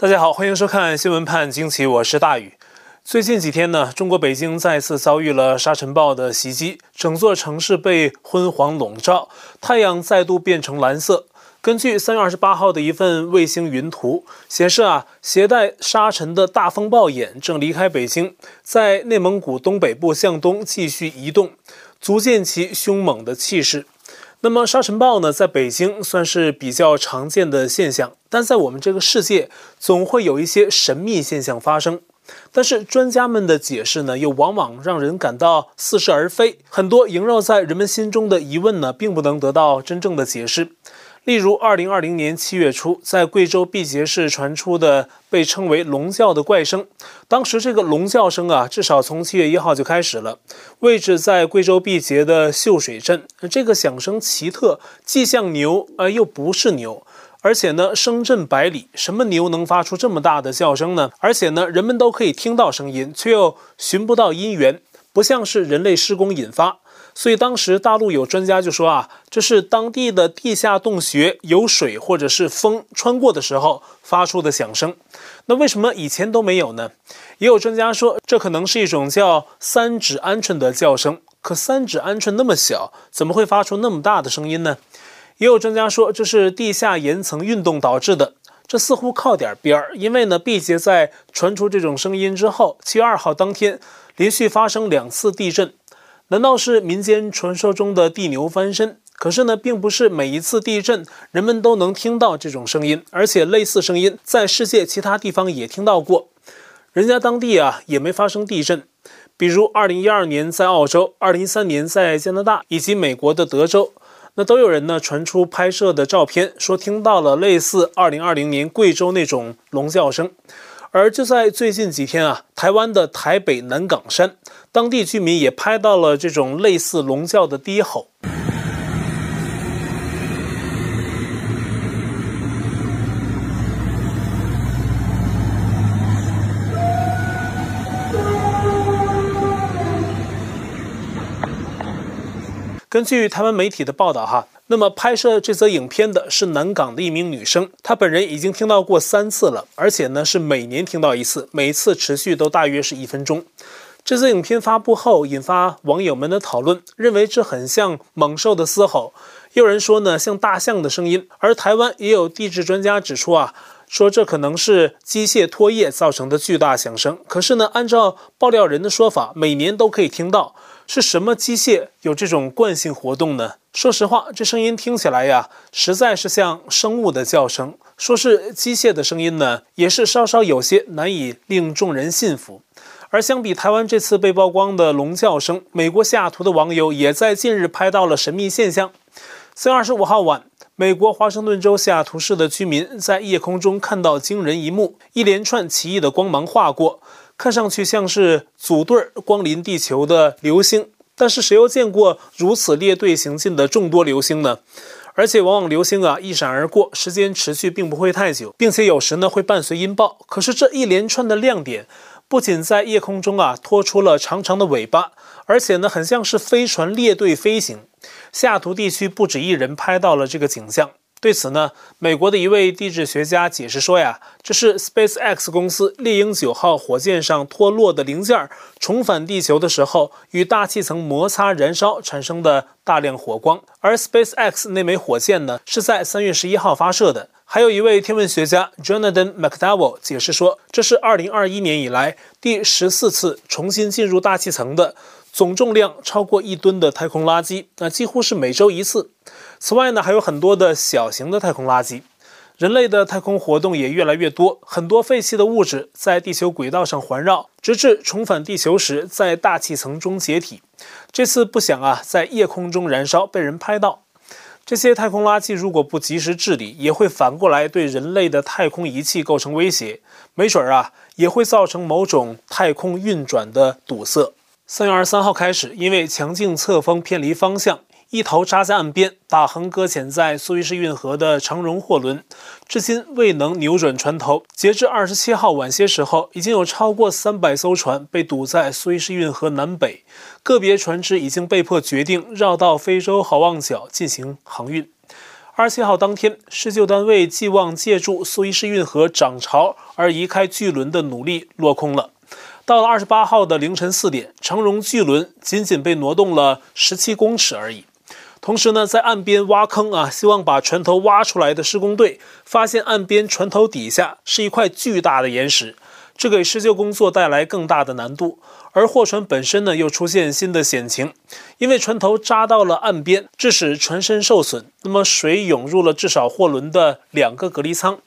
大家好，欢迎收看《新闻判惊奇》，我是大宇。最近几天呢，中国北京再次遭遇了沙尘暴的袭击，整座城市被昏黄笼罩，太阳再度变成蓝色。根据三月二十八号的一份卫星云图显示啊，携带沙尘的大风暴眼正离开北京，在内蒙古东北部向东继续移动，足见其凶猛的气势。那么沙尘暴呢，在北京算是比较常见的现象，但在我们这个世界，总会有一些神秘现象发生。但是专家们的解释呢，又往往让人感到似是而非。很多萦绕在人们心中的疑问呢，并不能得到真正的解释。例如，二零二零年七月初，在贵州毕节市传出的被称为“龙叫”的怪声。当时这个龙叫声啊，至少从七月一号就开始了，位置在贵州毕节的秀水镇。这个响声奇特，既像牛，而又不是牛，而且呢，声震百里。什么牛能发出这么大的叫声呢？而且呢，人们都可以听到声音，却又寻不到音源，不像是人类施工引发。所以当时大陆有专家就说啊，这是当地的地下洞穴有水或者是风穿过的时候发出的响声。那为什么以前都没有呢？也有专家说，这可能是一种叫三指鹌鹑的叫声。可三指鹌鹑那么小，怎么会发出那么大的声音呢？也有专家说，这是地下岩层运动导致的。这似乎靠点边儿，因为呢，毕节在传出这种声音之后，七月二号当天连续发生两次地震。难道是民间传说中的地牛翻身？可是呢，并不是每一次地震人们都能听到这种声音，而且类似声音在世界其他地方也听到过。人家当地啊也没发生地震，比如2012年在澳洲，2013年在加拿大以及美国的德州，那都有人呢传出拍摄的照片，说听到了类似2020年贵州那种龙叫声。而就在最近几天啊，台湾的台北南港山，当地居民也拍到了这种类似龙叫的低吼。根据台湾媒体的报道，哈。那么拍摄这则影片的是南港的一名女生，她本人已经听到过三次了，而且呢是每年听到一次，每次持续都大约是一分钟。这则影片发布后，引发网友们的讨论，认为这很像猛兽的嘶吼，也有人说呢像大象的声音。而台湾也有地质专家指出啊，说这可能是机械拖曳造成的巨大响声。可是呢，按照爆料人的说法，每年都可以听到，是什么机械有这种惯性活动呢？说实话，这声音听起来呀，实在是像生物的叫声。说是机械的声音呢，也是稍稍有些难以令众人信服。而相比台湾这次被曝光的龙叫声，美国西雅图的网友也在近日拍到了神秘现象。四月二十五号晚，美国华盛顿州西雅图市的居民在夜空中看到惊人一幕：一连串奇异的光芒划过，看上去像是组队光临地球的流星。但是谁又见过如此列队行进的众多流星呢？而且往往流星啊一闪而过，时间持续并不会太久，并且有时呢会伴随音爆。可是这一连串的亮点，不仅在夜空中啊拖出了长长的尾巴，而且呢很像是飞船列队飞行。西雅图地区不止一人拍到了这个景象。对此呢，美国的一位地质学家解释说呀，这是 SpaceX 公司猎鹰九号火箭上脱落的零件重返地球的时候，与大气层摩擦燃烧产生的大量火光。而 SpaceX 那枚火箭呢，是在三月十一号发射的。还有一位天文学家 Jonathan McDowell 解释说，这是二零二一年以来第十四次重新进入大气层的。总重量超过一吨的太空垃圾，那几乎是每周一次。此外呢，还有很多的小型的太空垃圾。人类的太空活动也越来越多，很多废弃的物质在地球轨道上环绕，直至重返地球时在大气层中解体。这次不想啊，在夜空中燃烧，被人拍到。这些太空垃圾如果不及时治理，也会反过来对人类的太空仪器构成威胁。没准儿啊，也会造成某种太空运转的堵塞。三月二十三号开始，因为强劲侧风偏离方向，一头扎在岸边、大横搁浅在苏伊士运河的长荣货轮，至今未能扭转船头。截至二十七号晚些时候，已经有超过三百艘船被堵在苏伊士运河南北，个别船只已经被迫决定绕道非洲好望角进行航运。二十七号当天，施救单位寄望借助苏伊士运河涨潮而移开巨轮的努力落空了。到了二十八号的凌晨四点，长荣巨轮仅仅被挪动了十七公尺而已。同时呢，在岸边挖坑啊，希望把船头挖出来的施工队发现岸边船头底下是一块巨大的岩石，这给施救工作带来更大的难度。而货船本身呢，又出现新的险情，因为船头扎到了岸边，致使船身受损。那么水涌入了至少货轮的两个隔离舱。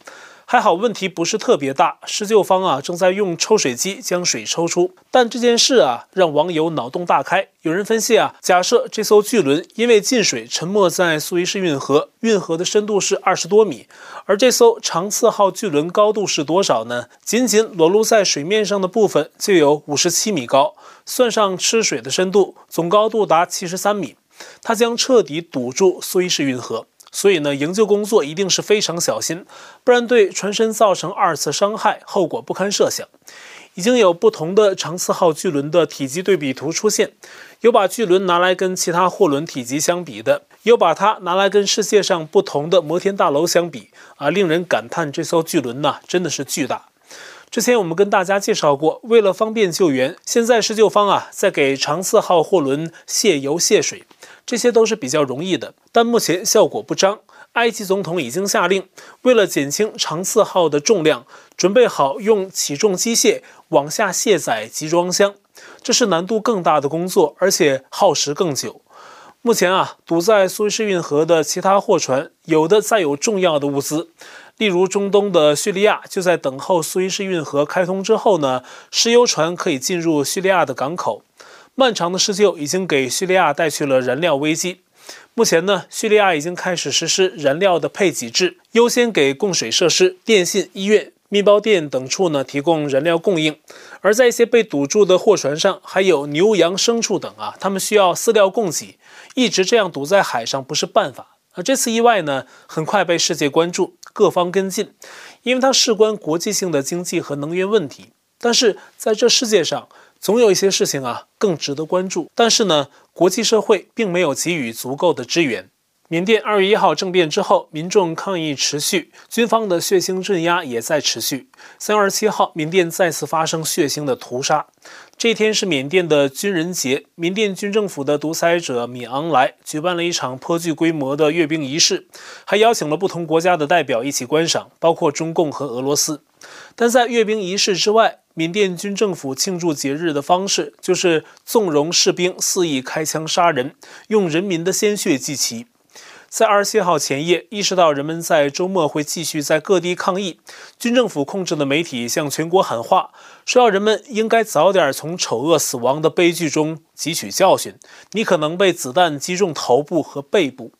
还好问题不是特别大，施救方啊正在用抽水机将水抽出。但这件事啊让网友脑洞大开，有人分析啊，假设这艘巨轮因为进水沉没在苏伊士运河，运河的深度是二十多米，而这艘长赐号巨轮高度是多少呢？仅仅裸露在水面上的部分就有五十七米高，算上吃水的深度，总高度达七十三米，它将彻底堵住苏伊士运河。所以呢，营救工作一定是非常小心，不然对船身造成二次伤害，后果不堪设想。已经有不同的长赐号巨轮的体积对比图出现，有把巨轮拿来跟其他货轮体积相比的，有把它拿来跟世界上不同的摩天大楼相比，啊，令人感叹这艘巨轮呐，真的是巨大。之前我们跟大家介绍过，为了方便救援，现在施救方啊在给长赐号货轮卸油卸水。这些都是比较容易的，但目前效果不彰。埃及总统已经下令，为了减轻长赐号的重量，准备好用起重机械往下卸载集装箱。这是难度更大的工作，而且耗时更久。目前啊，堵在苏伊士运河的其他货船，有的载有重要的物资，例如中东的叙利亚，就在等候苏伊士运河开通之后呢，石油船可以进入叙利亚的港口。漫长的施救已经给叙利亚带去了燃料危机。目前呢，叙利亚已经开始实施燃料的配给制，优先给供水设施、电信、医院、面包店等处呢提供燃料供应。而在一些被堵住的货船上，还有牛羊牲畜等啊，他们需要饲料供给。一直这样堵在海上不是办法。而这次意外呢，很快被世界关注，各方跟进，因为它事关国际性的经济和能源问题。但是在这世界上，总有一些事情啊更值得关注，但是呢，国际社会并没有给予足够的支援。缅甸二月一号政变之后，民众抗议持续，军方的血腥镇压也在持续。三月二十七号，缅甸再次发生血腥的屠杀。这天是缅甸的军人节，缅甸军政府的独裁者敏昂莱举办了一场颇具规模的阅兵仪式，还邀请了不同国家的代表一起观赏，包括中共和俄罗斯。但在阅兵仪式之外，缅甸军政府庆祝节日的方式就是纵容士兵肆意开枪杀人，用人民的鲜血祭旗。在二十七号前夜，意识到人们在周末会继续在各地抗议，军政府控制的媒体向全国喊话，说要人们应该早点从丑恶死亡的悲剧中汲取教训。你可能被子弹击中头部和背部。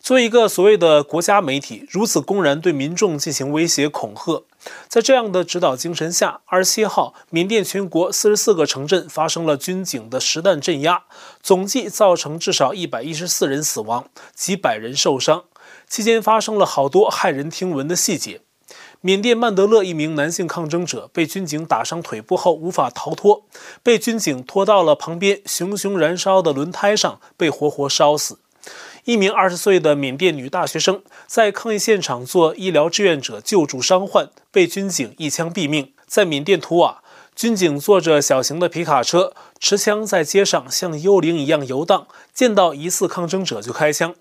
作为一个所谓的国家媒体，如此公然对民众进行威胁恐吓，在这样的指导精神下，二十七号，缅甸全国四十四个城镇发生了军警的实弹镇压，总计造成至少一百一十四人死亡，几百人受伤。期间发生了好多骇人听闻的细节。缅甸曼德勒一名男性抗争者被军警打伤腿部后无法逃脱，被军警拖到了旁边熊熊燃烧的轮胎上，被活活烧死。一名二十岁的缅甸女大学生在抗议现场做医疗志愿者救助伤患，被军警一枪毙命。在缅甸图瓦，军警坐着小型的皮卡车，持枪在街上像幽灵一样游荡，见到疑似抗争者就开枪。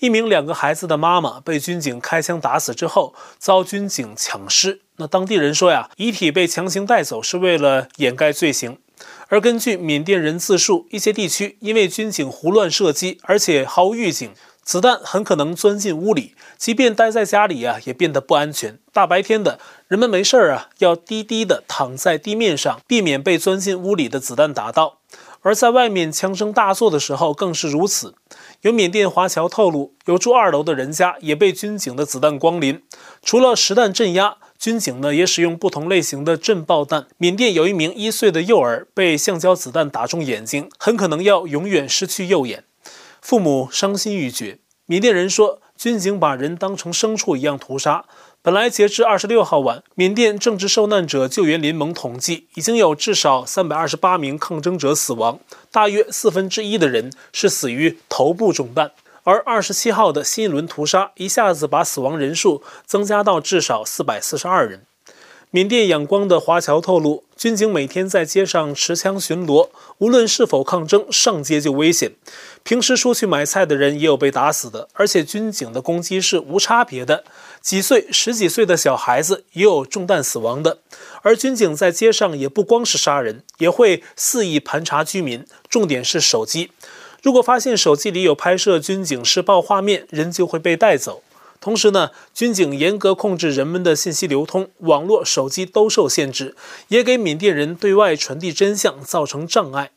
一名两个孩子的妈妈被军警开枪打死之后，遭军警抢尸。那当地人说呀，遗体被强行带走是为了掩盖罪行。而根据缅甸人自述，一些地区因为军警胡乱射击，而且毫无预警，子弹很可能钻进屋里。即便待在家里啊，也变得不安全。大白天的，人们没事儿啊，要低低的躺在地面上，避免被钻进屋里的子弹打到。而在外面枪声大作的时候，更是如此。有缅甸华侨透露，有住二楼的人家也被军警的子弹光临。除了实弹镇压。军警呢也使用不同类型的震爆弹。缅甸有一名一岁的幼儿被橡胶子弹打中眼睛，很可能要永远失去右眼，父母伤心欲绝。缅甸人说，军警把人当成牲畜一样屠杀。本来截至二十六号晚，缅甸政治受难者救援联盟统计，已经有至少三百二十八名抗争者死亡，大约四分之一的人是死于头部中弹。而二十七号的新一轮屠杀一下子把死亡人数增加到至少四百四十二人。缅甸仰光的华侨透露，军警每天在街上持枪巡逻，无论是否抗争，上街就危险。平时出去买菜的人也有被打死的，而且军警的攻击是无差别的，几岁、十几岁的小孩子也有中弹死亡的。而军警在街上也不光是杀人，也会肆意盘查居民，重点是手机。如果发现手机里有拍摄军警施暴画面，人就会被带走。同时呢，军警严格控制人们的信息流通，网络、手机都受限制，也给缅甸人对外传递真相造成障碍。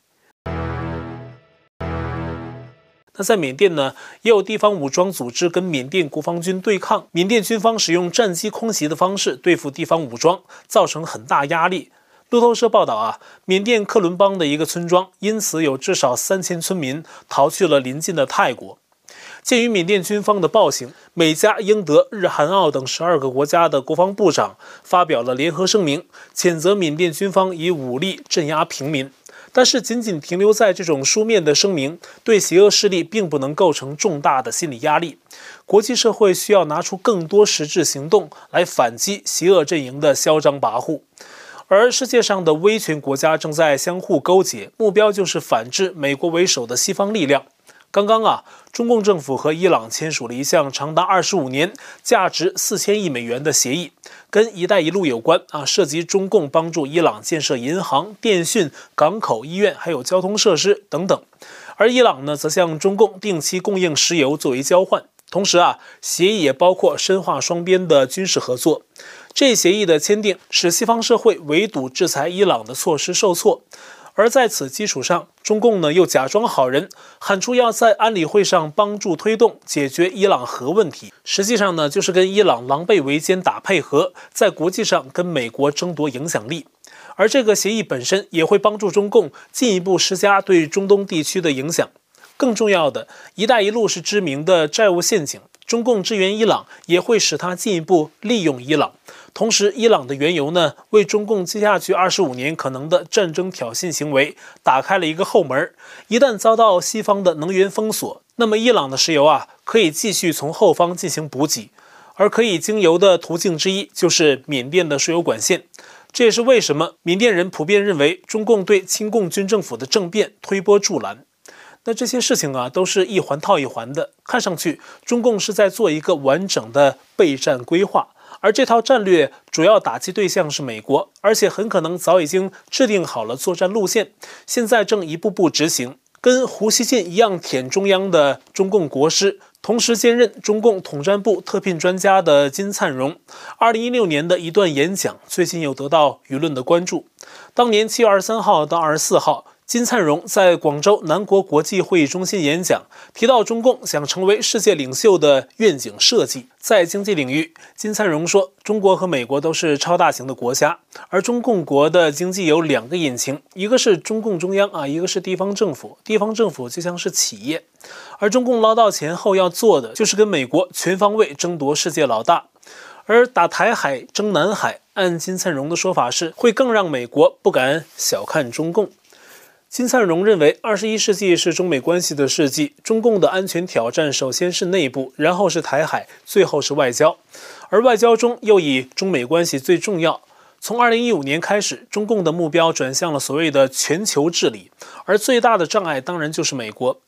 那在缅甸呢，也有地方武装组织跟缅甸国防军对抗，缅甸军方使用战机空袭的方式对付地方武装，造成很大压力。路透社报道啊，缅甸克伦邦的一个村庄，因此有至少三千村民逃去了邻近的泰国。鉴于缅甸军方的暴行，美加英德日韩澳等十二个国家的国防部长发表了联合声明，谴责缅甸军方以武力镇压平民。但是，仅仅停留在这种书面的声明，对邪恶势力并不能构成重大的心理压力。国际社会需要拿出更多实质行动来反击邪恶阵营的嚣张跋扈。而世界上的威权国家正在相互勾结，目标就是反制美国为首的西方力量。刚刚啊，中共政府和伊朗签署了一项长达二十五年、价值四千亿美元的协议，跟“一带一路”有关啊，涉及中共帮助伊朗建设银行、电讯、港口、医院，还有交通设施等等。而伊朗呢，则向中共定期供应石油作为交换。同时啊，协议也包括深化双边的军事合作。这协议的签订，使西方社会围堵制裁伊朗的措施受挫。而在此基础上，中共呢又假装好人，喊出要在安理会上帮助推动解决伊朗核问题，实际上呢就是跟伊朗狼狈为奸打配合，在国际上跟美国争夺影响力。而这个协议本身也会帮助中共进一步施加对中东地区的影响。更重要的，一带一路是知名的债务陷阱。中共支援伊朗，也会使他进一步利用伊朗。同时，伊朗的原油呢，为中共接下去二十五年可能的战争挑衅行为打开了一个后门。一旦遭到西方的能源封锁，那么伊朗的石油啊，可以继续从后方进行补给，而可以经由的途径之一就是缅甸的输油管线。这也是为什么缅甸人普遍认为中共对亲共军政府的政变推波助澜。那这些事情啊，都是一环套一环的，看上去中共是在做一个完整的备战规划，而这套战略主要打击对象是美国，而且很可能早已经制定好了作战路线，现在正一步步执行。跟胡锡进一样舔中央的中共国师，同时兼任中共统战部特聘专家的金灿荣，二零一六年的一段演讲，最近又得到舆论的关注。当年七月二十三号到二十四号。金灿荣在广州南国国际会议中心演讲，提到中共想成为世界领袖的愿景设计。在经济领域，金灿荣说，中国和美国都是超大型的国家，而中共国的经济有两个引擎，一个是中共中央啊，一个是地方政府。地方政府就像是企业，而中共捞到钱后要做的就是跟美国全方位争夺世界老大。而打台海争南海，按金灿荣的说法是会更让美国不敢小看中共。金灿荣认为，二十一世纪是中美关系的世纪。中共的安全挑战首先是内部，然后是台海，最后是外交。而外交中又以中美关系最重要。从二零一五年开始，中共的目标转向了所谓的全球治理，而最大的障碍当然就是美国。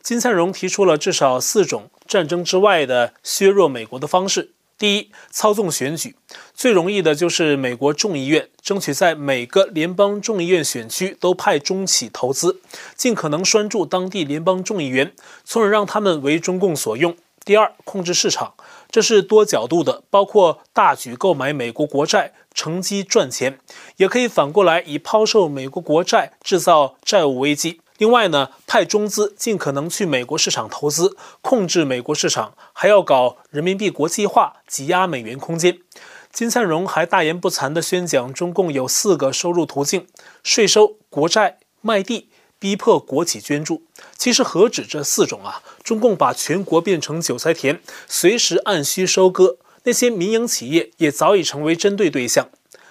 金灿荣提出了至少四种战争之外的削弱美国的方式。第一，操纵选举，最容易的就是美国众议院，争取在每个联邦众议院选区都派中企投资，尽可能拴住当地联邦众议员，从而让他们为中共所用。第二，控制市场，这是多角度的，包括大举购买美国国债，乘机赚钱，也可以反过来以抛售美国国债制造债务危机。另外呢，派中资尽可能去美国市场投资，控制美国市场，还要搞人民币国际化，挤压美元空间。金灿荣还大言不惭地宣讲，中共有四个收入途径：税收、国债、卖地，逼迫国企捐助。其实何止这四种啊？中共把全国变成韭菜田，随时按需收割。那些民营企业也早已成为针对对象。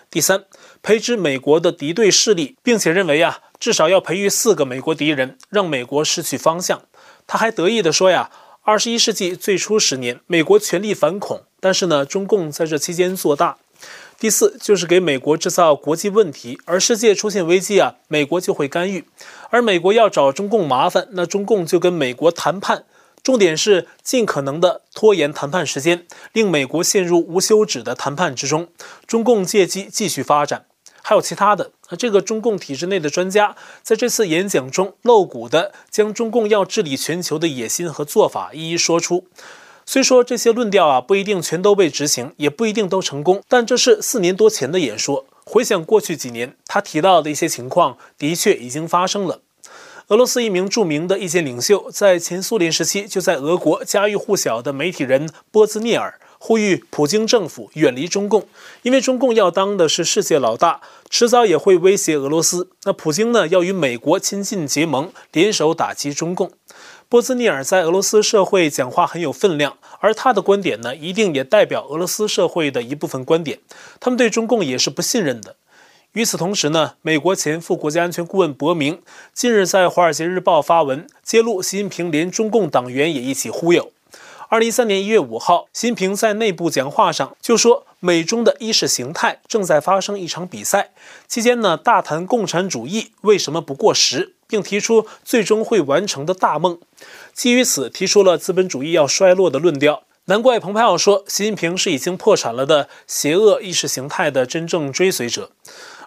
第三，培植美国的敌对势力，并且认为啊。至少要培育四个美国敌人，让美国失去方向。他还得意地说呀：“二十一世纪最初十年，美国全力反恐，但是呢，中共在这期间做大。第四就是给美国制造国际问题，而世界出现危机啊，美国就会干预。而美国要找中共麻烦，那中共就跟美国谈判，重点是尽可能的拖延谈判时间，令美国陷入无休止的谈判之中。中共借机继续发展。还有其他的，那这个中共体制内的专家在这次演讲中露骨的将中共要治理全球的野心和做法一一说出。虽说这些论调啊不一定全都被执行，也不一定都成功，但这是四年多前的演说。回想过去几年，他提到的一些情况的确已经发生了。俄罗斯一名著名的意见领袖，在前苏联时期就在俄国家喻户晓的媒体人波兹涅尔。呼吁普京政府远离中共，因为中共要当的是世界老大，迟早也会威胁俄罗斯。那普京呢，要与美国亲近结盟，联手打击中共。波兹尼尔在俄罗斯社会讲话很有分量，而他的观点呢，一定也代表俄罗斯社会的一部分观点。他们对中共也是不信任的。与此同时呢，美国前副国家安全顾问伯明近日在《华尔街日报》发文，揭露习近平连中共党员也一起忽悠。二零一三年一月五号，习近平在内部讲话上就说，美中的意识形态正在发生一场比赛。期间呢，大谈共产主义为什么不过时，并提出最终会完成的大梦。基于此，提出了资本主义要衰落的论调。难怪蓬佩奥说，习近平是已经破产了的邪恶意识形态的真正追随者。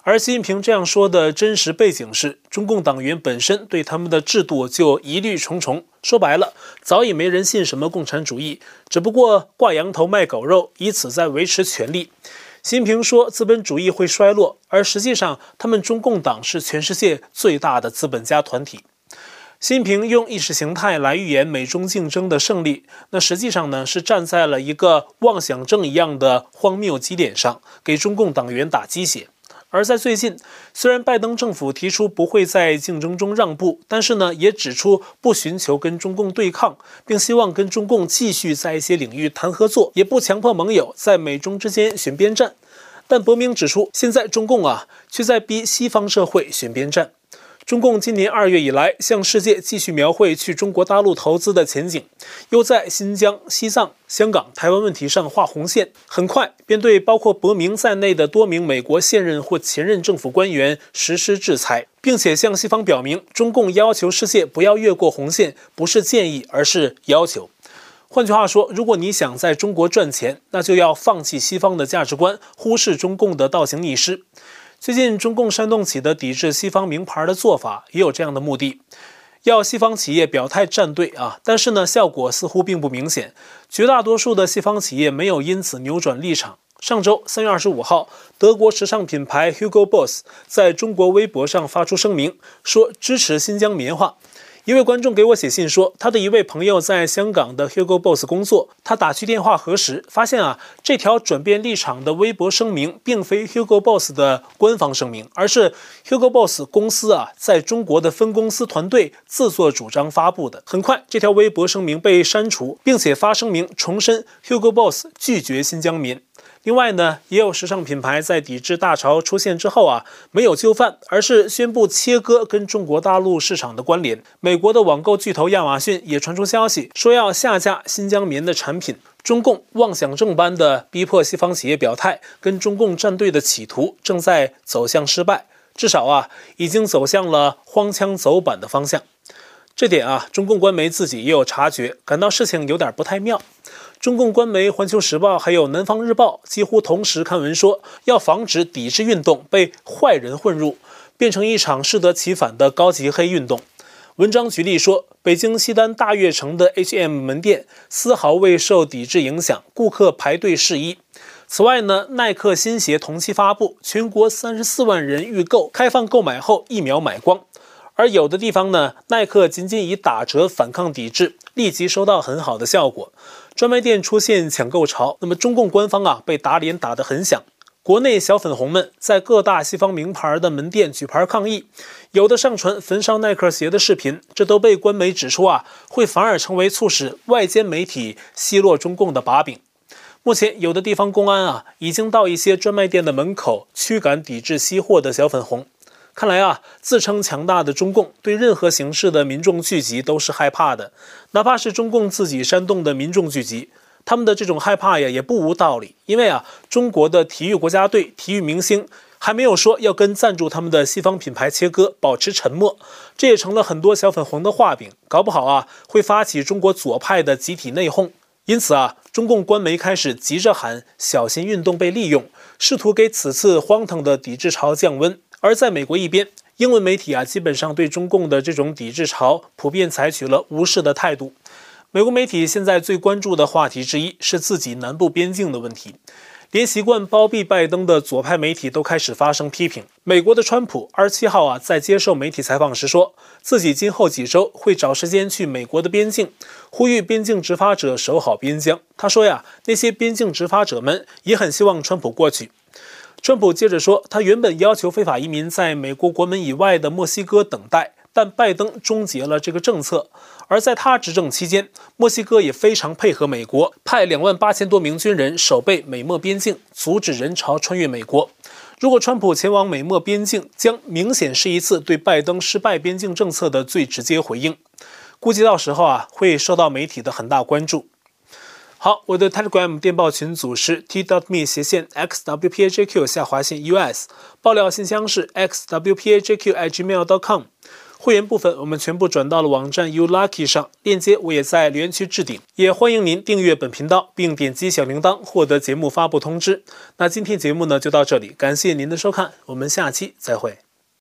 而习近平这样说的真实背景是，中共党员本身对他们的制度就疑虑重重。说白了，早已没人信什么共产主义，只不过挂羊头卖狗肉，以此在维持权力。习近平说资本主义会衰落，而实际上他们中共党是全世界最大的资本家团体。习近平用意识形态来预言美中竞争的胜利，那实际上呢是站在了一个妄想症一样的荒谬基点上，给中共党员打鸡血。而在最近，虽然拜登政府提出不会在竞争中让步，但是呢，也指出不寻求跟中共对抗，并希望跟中共继续在一些领域谈合作，也不强迫盟友在美中之间选边站。但伯明指出，现在中共啊，却在逼西方社会选边站。中共今年二月以来，向世界继续描绘去中国大陆投资的前景，又在新疆、西藏、香港、台湾问题上画红线，很快便对包括伯明在内的多名美国现任或前任政府官员实施制裁，并且向西方表明，中共要求世界不要越过红线，不是建议，而是要求。换句话说，如果你想在中国赚钱，那就要放弃西方的价值观，忽视中共的倒行逆施。最近，中共煽动起的抵制西方名牌的做法也有这样的目的，要西方企业表态站队啊。但是呢，效果似乎并不明显，绝大多数的西方企业没有因此扭转立场。上周三月二十五号，德国时尚品牌 Hugo Boss 在中国微博上发出声明，说支持新疆棉花。一位观众给我写信说，他的一位朋友在香港的 Hugo Boss 工作，他打去电话核实，发现啊，这条转变立场的微博声明并非 Hugo Boss 的官方声明，而是 Hugo Boss 公司啊在中国的分公司团队自作主张发布的。很快，这条微博声明被删除，并且发声明重申 Hugo Boss 拒绝新疆棉。另外呢，也有时尚品牌在抵制大潮出现之后啊，没有就范，而是宣布切割跟中国大陆市场的关联。美国的网购巨头亚马逊也传出消息，说要下架新疆棉的产品。中共妄想症般的逼迫西方企业表态，跟中共站队的企图正在走向失败，至少啊，已经走向了荒腔走板的方向。这点啊，中共官媒自己也有察觉，感到事情有点不太妙。中共官媒《环球时报》还有《南方日报》几乎同时刊文说，要防止抵制运动被坏人混入，变成一场适得其反的高级黑运动。文章举例说，北京西单大悦城的 H&M 门店丝毫未受抵制影响，顾客排队试衣。此外呢，耐克新鞋同期发布，全国三十四万人预购，开放购买后一秒买光。而有的地方呢，耐克仅仅以打折反抗抵制，立即收到很好的效果。专卖店出现抢购潮，那么中共官方啊被打脸打得很响。国内小粉红们在各大西方名牌的门店举牌抗议，有的上传焚烧耐克鞋的视频，这都被官媒指出啊会反而成为促使外间媒体奚落中共的把柄。目前有的地方公安啊已经到一些专卖店的门口驱赶抵制西货的小粉红。看来啊，自称强大的中共对任何形式的民众聚集都是害怕的，哪怕是中共自己煽动的民众聚集，他们的这种害怕呀也不无道理。因为啊，中国的体育国家队、体育明星还没有说要跟赞助他们的西方品牌切割，保持沉默，这也成了很多小粉红的画饼，搞不好啊会发起中国左派的集体内讧。因此啊，中共官媒开始急着喊小心运动被利用，试图给此次荒唐的抵制潮降温。而在美国一边，英文媒体啊，基本上对中共的这种抵制潮普遍采取了无视的态度。美国媒体现在最关注的话题之一是自己南部边境的问题，连习惯包庇拜登的左派媒体都开始发声批评。美国的川普二十七号啊，在接受媒体采访时说，自己今后几周会找时间去美国的边境，呼吁边境执法者守好边疆。他说呀，那些边境执法者们也很希望川普过去。川普接着说，他原本要求非法移民在美国国门以外的墨西哥等待，但拜登终结了这个政策。而在他执政期间，墨西哥也非常配合美国，派两万八千多名军人守备美墨边境，阻止人潮穿越美国。如果川普前往美墨边境，将明显是一次对拜登失败边境政策的最直接回应。估计到时候啊，会受到媒体的很大关注。好，我的 Telegram 电报群组是 td me 斜线 xwpajq 下划线 us，爆料信箱是 XWPAJQ IG mail dot com。会员部分我们全部转到了网站 ulucky 上，链接我也在留言区置顶。也欢迎您订阅本频道，并点击小铃铛获得节目发布通知。那今天节目呢就到这里，感谢您的收看，我们下期再会。